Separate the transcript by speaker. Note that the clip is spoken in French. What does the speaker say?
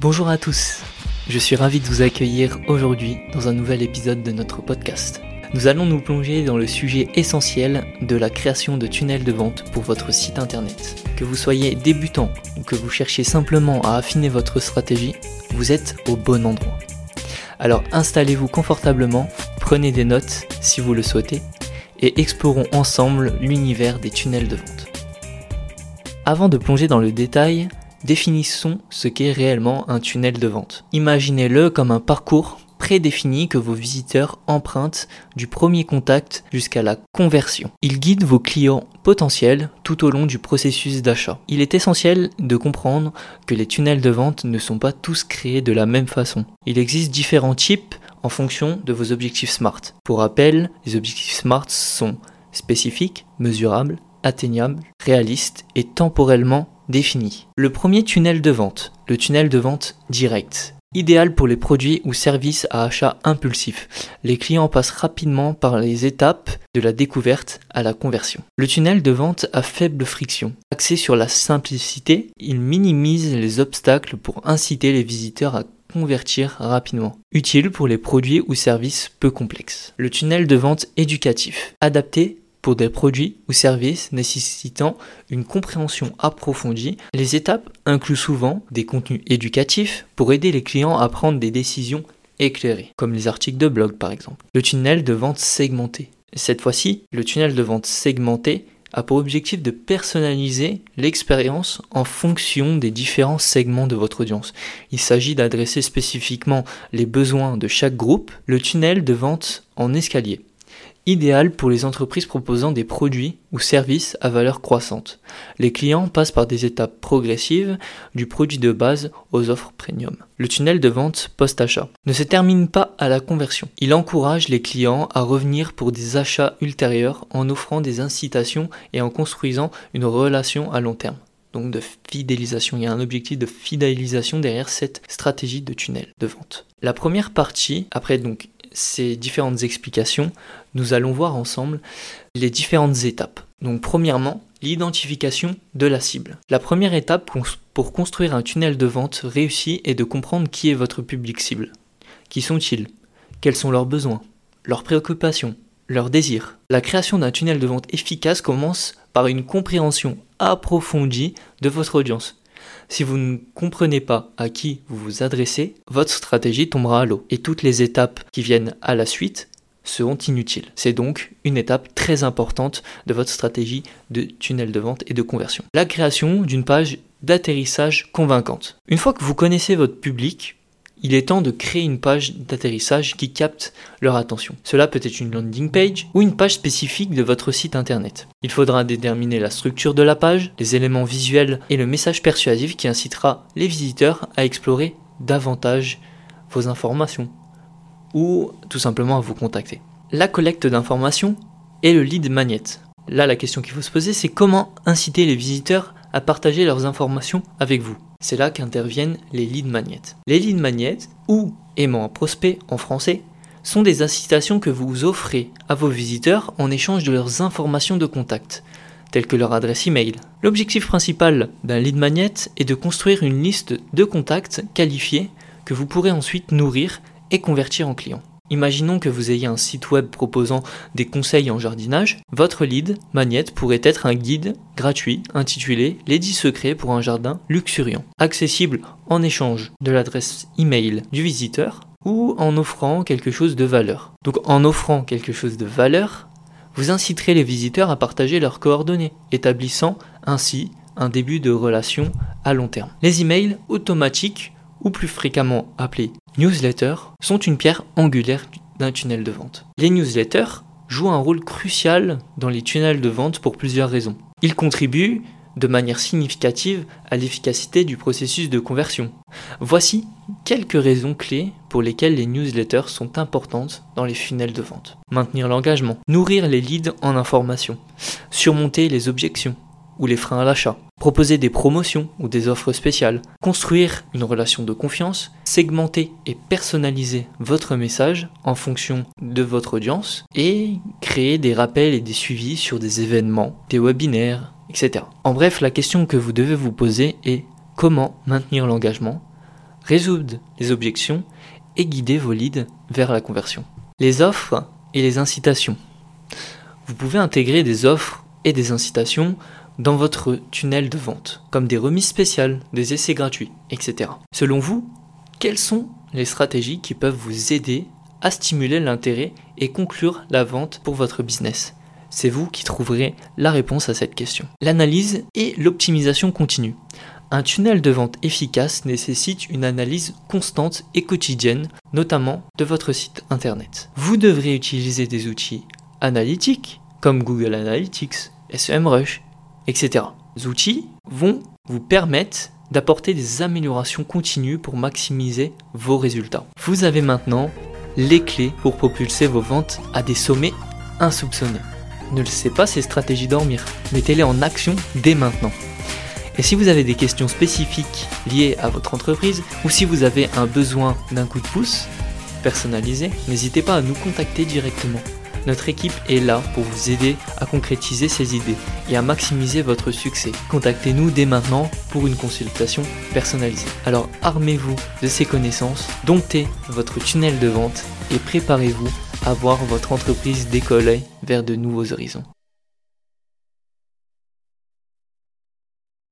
Speaker 1: Bonjour à tous, je suis ravi de vous accueillir aujourd'hui dans un nouvel épisode de notre podcast. Nous allons nous plonger dans le sujet essentiel de la création de tunnels de vente pour votre site internet. Que vous soyez débutant ou que vous cherchiez simplement à affiner votre stratégie, vous êtes au bon endroit. Alors installez-vous confortablement, prenez des notes si vous le souhaitez et explorons ensemble l'univers des tunnels de vente. Avant de plonger dans le détail, Définissons ce qu'est réellement un tunnel de vente. Imaginez-le comme un parcours prédéfini que vos visiteurs empruntent du premier contact jusqu'à la conversion. Il guide vos clients potentiels tout au long du processus d'achat. Il est essentiel de comprendre que les tunnels de vente ne sont pas tous créés de la même façon. Il existe différents types en fonction de vos objectifs SMART. Pour rappel, les objectifs SMART sont spécifiques, mesurables, atteignables, réalistes et temporellement défini. Le premier tunnel de vente, le tunnel de vente direct. Idéal pour les produits ou services à achat impulsif. Les clients passent rapidement par les étapes de la découverte à la conversion. Le tunnel de vente a faible friction. Axé sur la simplicité, il minimise les obstacles pour inciter les visiteurs à convertir rapidement. Utile pour les produits ou services peu complexes. Le tunnel de vente éducatif. Adapté des produits ou services nécessitant une compréhension approfondie, les étapes incluent souvent des contenus éducatifs pour aider les clients à prendre des décisions éclairées, comme les articles de blog par exemple. Le tunnel de vente segmenté. Cette fois-ci, le tunnel de vente segmenté a pour objectif de personnaliser l'expérience en fonction des différents segments de votre audience. Il s'agit d'adresser spécifiquement les besoins de chaque groupe, le tunnel de vente en escalier idéal pour les entreprises proposant des produits ou services à valeur croissante. Les clients passent par des étapes progressives du produit de base aux offres premium. Le tunnel de vente post-achat ne se termine pas à la conversion. Il encourage les clients à revenir pour des achats ultérieurs en offrant des incitations et en construisant une relation à long terme donc de fidélisation. Il y a un objectif de fidélisation derrière cette stratégie de tunnel de vente. La première partie, après donc ces différentes explications, nous allons voir ensemble les différentes étapes. Donc premièrement, l'identification de la cible. La première étape pour construire un tunnel de vente réussi est de comprendre qui est votre public cible. Qui sont-ils? Quels sont leurs besoins? Leurs préoccupations? Leurs désirs? La création d'un tunnel de vente efficace commence par une compréhension approfondie de votre audience. Si vous ne comprenez pas à qui vous vous adressez, votre stratégie tombera à l'eau et toutes les étapes qui viennent à la suite seront inutiles. C'est donc une étape très importante de votre stratégie de tunnel de vente et de conversion. La création d'une page d'atterrissage convaincante. Une fois que vous connaissez votre public, il est temps de créer une page d'atterrissage qui capte leur attention. Cela peut être une landing page ou une page spécifique de votre site internet. Il faudra déterminer la structure de la page, les éléments visuels et le message persuasif qui incitera les visiteurs à explorer davantage vos informations ou tout simplement à vous contacter. La collecte d'informations et le lead magnet. Là, la question qu'il faut se poser, c'est comment inciter les visiteurs à partager leurs informations avec vous. C'est là qu'interviennent les lead magnets. Les lead magnets, ou aimant un prospect en français, sont des incitations que vous offrez à vos visiteurs en échange de leurs informations de contact, telles que leur adresse email. L'objectif principal d'un lead magnet est de construire une liste de contacts qualifiés que vous pourrez ensuite nourrir et convertir en clients. Imaginons que vous ayez un site web proposant des conseils en jardinage. Votre lead magnet pourrait être un guide gratuit intitulé Les 10 secrets pour un jardin luxuriant, accessible en échange de l'adresse email du visiteur ou en offrant quelque chose de valeur. Donc en offrant quelque chose de valeur, vous inciterez les visiteurs à partager leurs coordonnées, établissant ainsi un début de relation à long terme. Les emails automatiques ou plus fréquemment appelés newsletters, sont une pierre angulaire d'un tunnel de vente. Les newsletters jouent un rôle crucial dans les tunnels de vente pour plusieurs raisons. Ils contribuent de manière significative à l'efficacité du processus de conversion. Voici quelques raisons clés pour lesquelles les newsletters sont importantes dans les funnels de vente. Maintenir l'engagement, nourrir les leads en information, surmonter les objections ou les freins à l'achat, proposer des promotions ou des offres spéciales, construire une relation de confiance, segmenter et personnaliser votre message en fonction de votre audience et créer des rappels et des suivis sur des événements, des webinaires, etc. En bref, la question que vous devez vous poser est comment maintenir l'engagement, résoudre les objections et guider vos leads vers la conversion. Les offres et les incitations. Vous pouvez intégrer des offres et des incitations dans votre tunnel de vente, comme des remises spéciales, des essais gratuits, etc. Selon vous, quelles sont les stratégies qui peuvent vous aider à stimuler l'intérêt et conclure la vente pour votre business? C'est vous qui trouverez la réponse à cette question. L'analyse et l'optimisation continue. Un tunnel de vente efficace nécessite une analyse constante et quotidienne, notamment de votre site internet. Vous devrez utiliser des outils analytiques comme Google Analytics, SEMrush, etc. Les outils vont vous permettre d'apporter des améliorations continues pour maximiser vos résultats. Vous avez maintenant les clés pour propulser vos ventes à des sommets insoupçonnés. Ne laissez pas ces stratégies dormir, mettez-les en action dès maintenant. Et si vous avez des questions spécifiques liées à votre entreprise ou si vous avez un besoin d'un coup de pouce personnalisé, n'hésitez pas à nous contacter directement. Notre équipe est là pour vous aider à concrétiser ces idées et à maximiser votre succès. Contactez-nous dès maintenant pour une consultation personnalisée. Alors armez-vous de ces connaissances, domptez votre tunnel de vente et préparez-vous à voir votre entreprise décoller vers de nouveaux horizons.